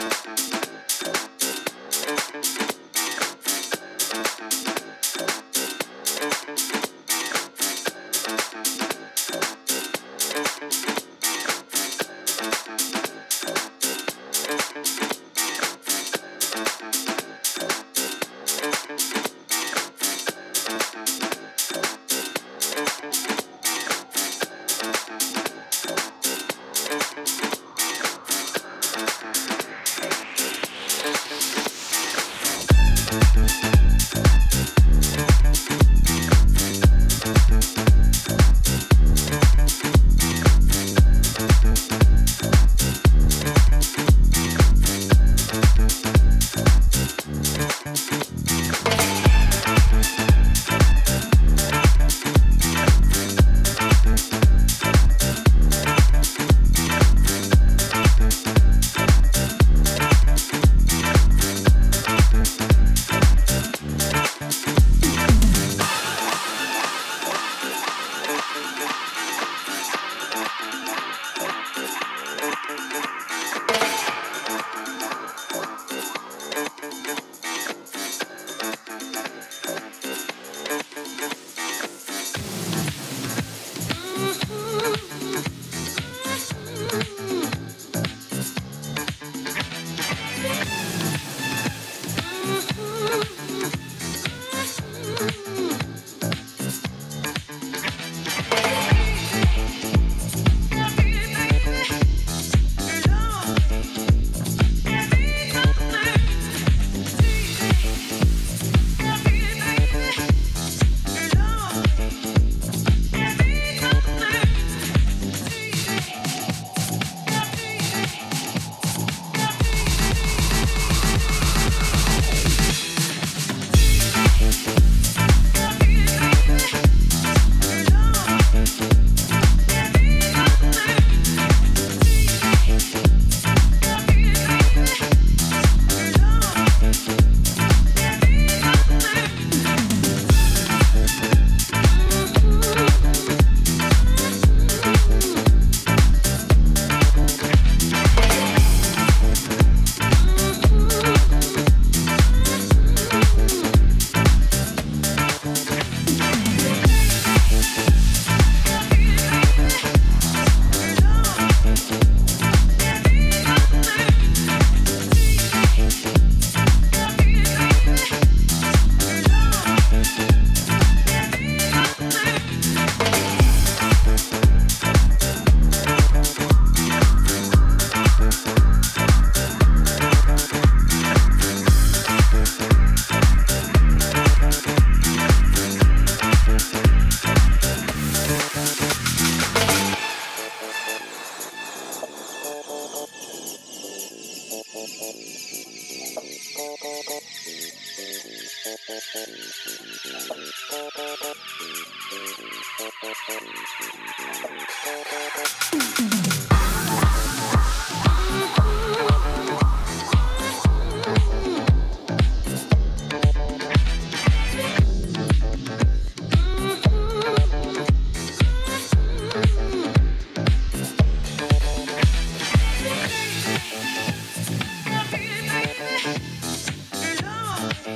Thank you.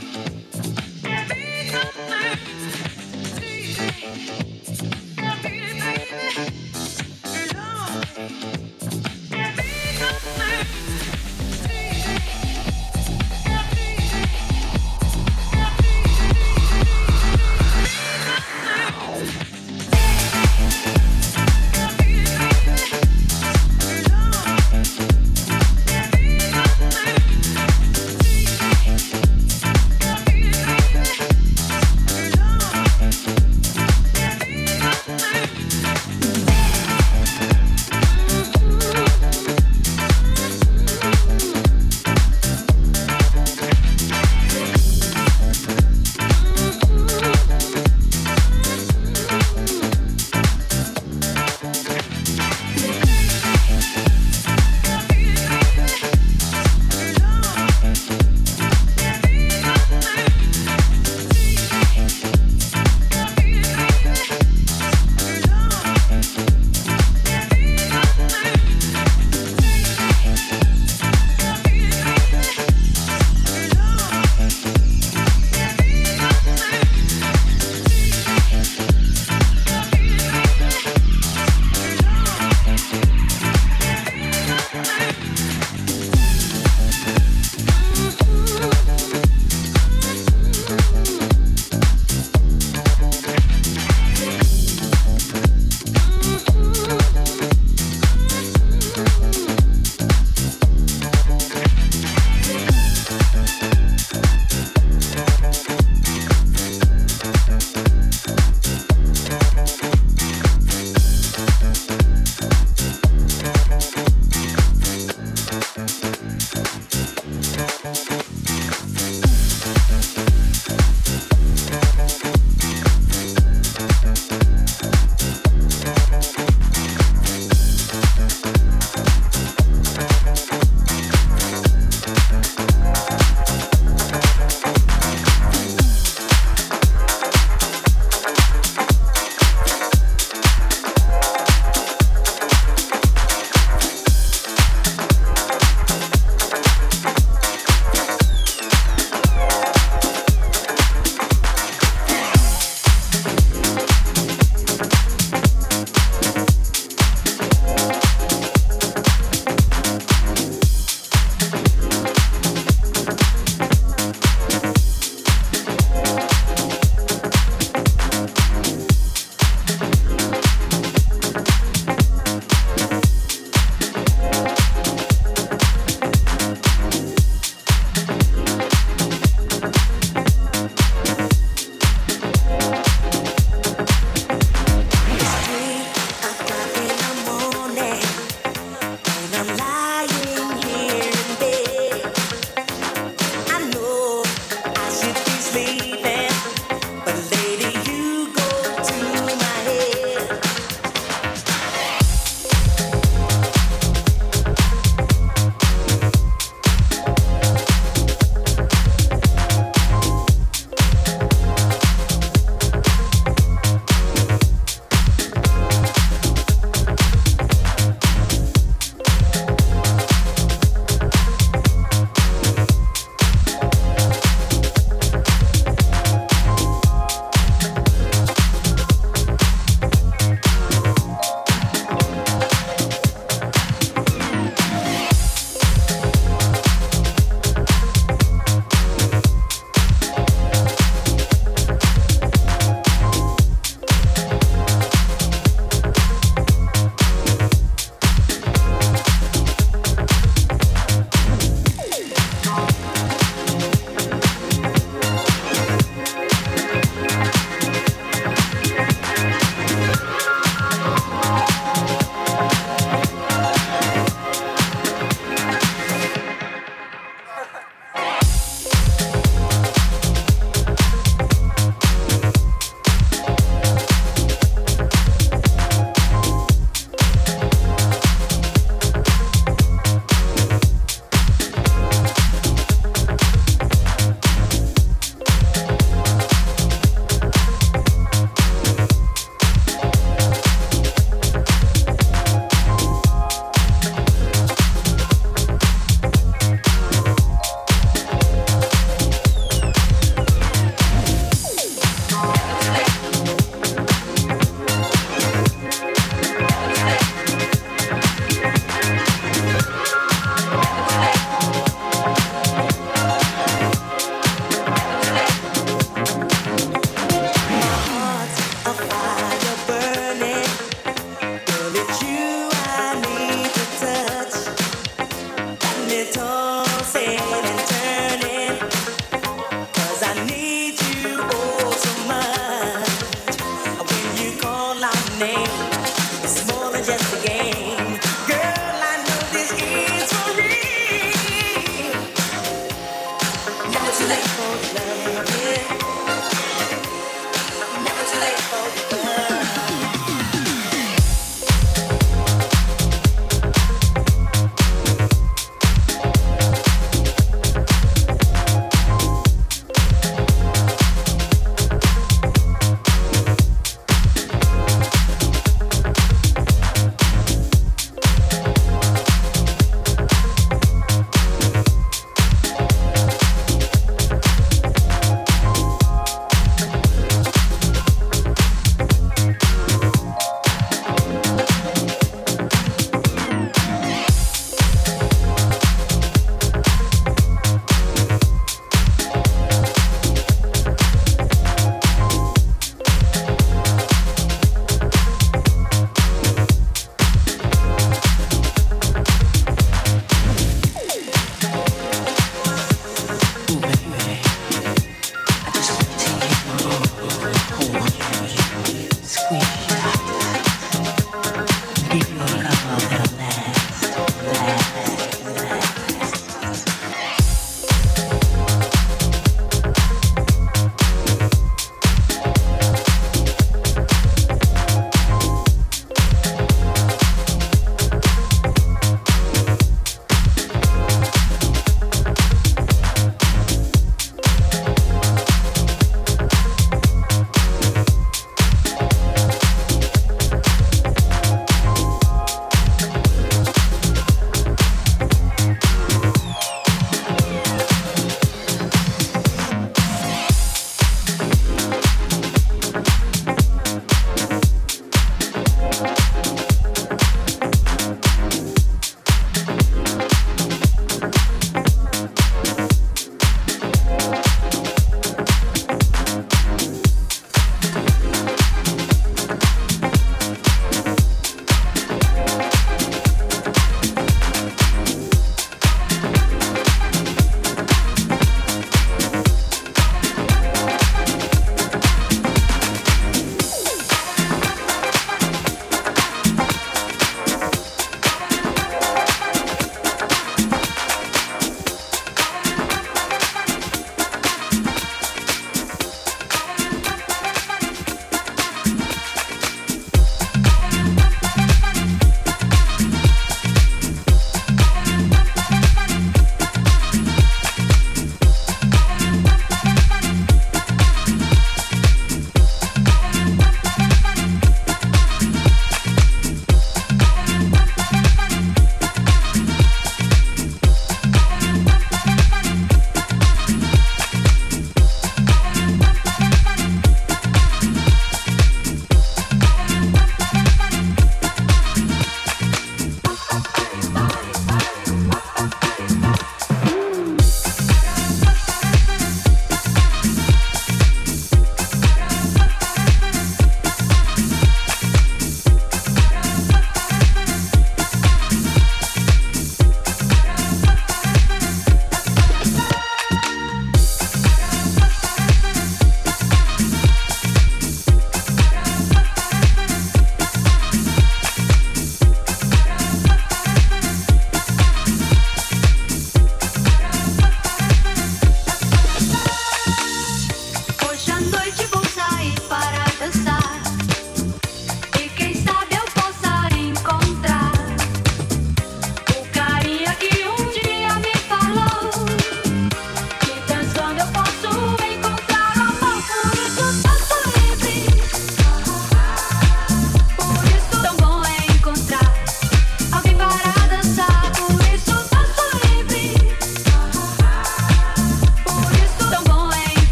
Because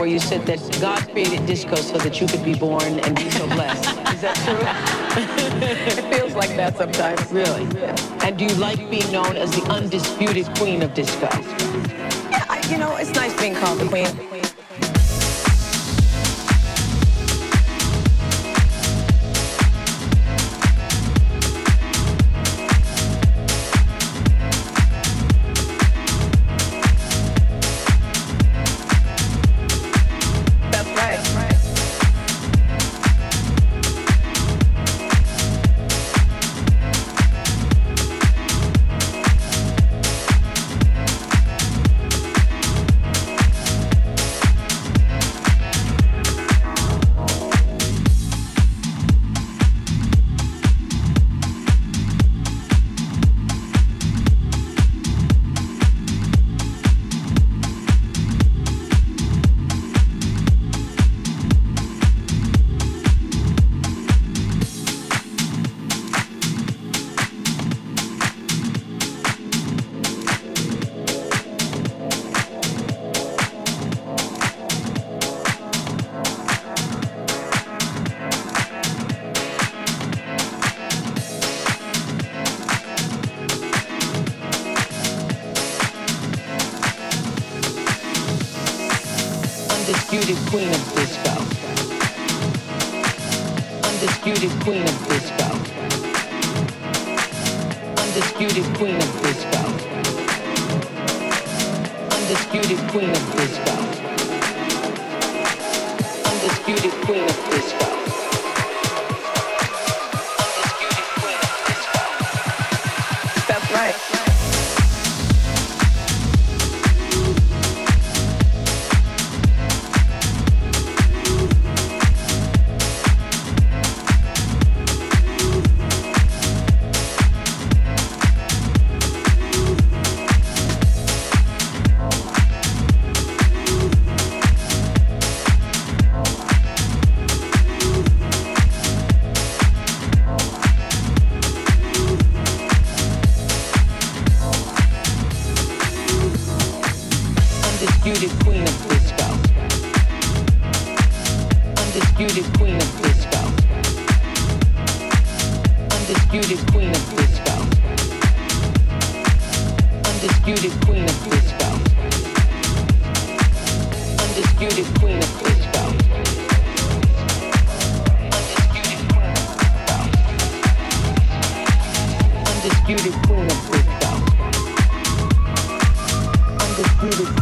where you said that God created disco so that you could be born and be so blessed. Is that true? it feels like that sometimes. Really? Yeah. And do you like being known as the undisputed queen of disco? Yeah, I, you know, it's nice being called the queen. Undisputed queen of disco. Undisputed queen of disco. Undisputed queen of disco. Undisputed queen of disco. Undisputed queen of disco. Undisputed queen of disco. Undisputed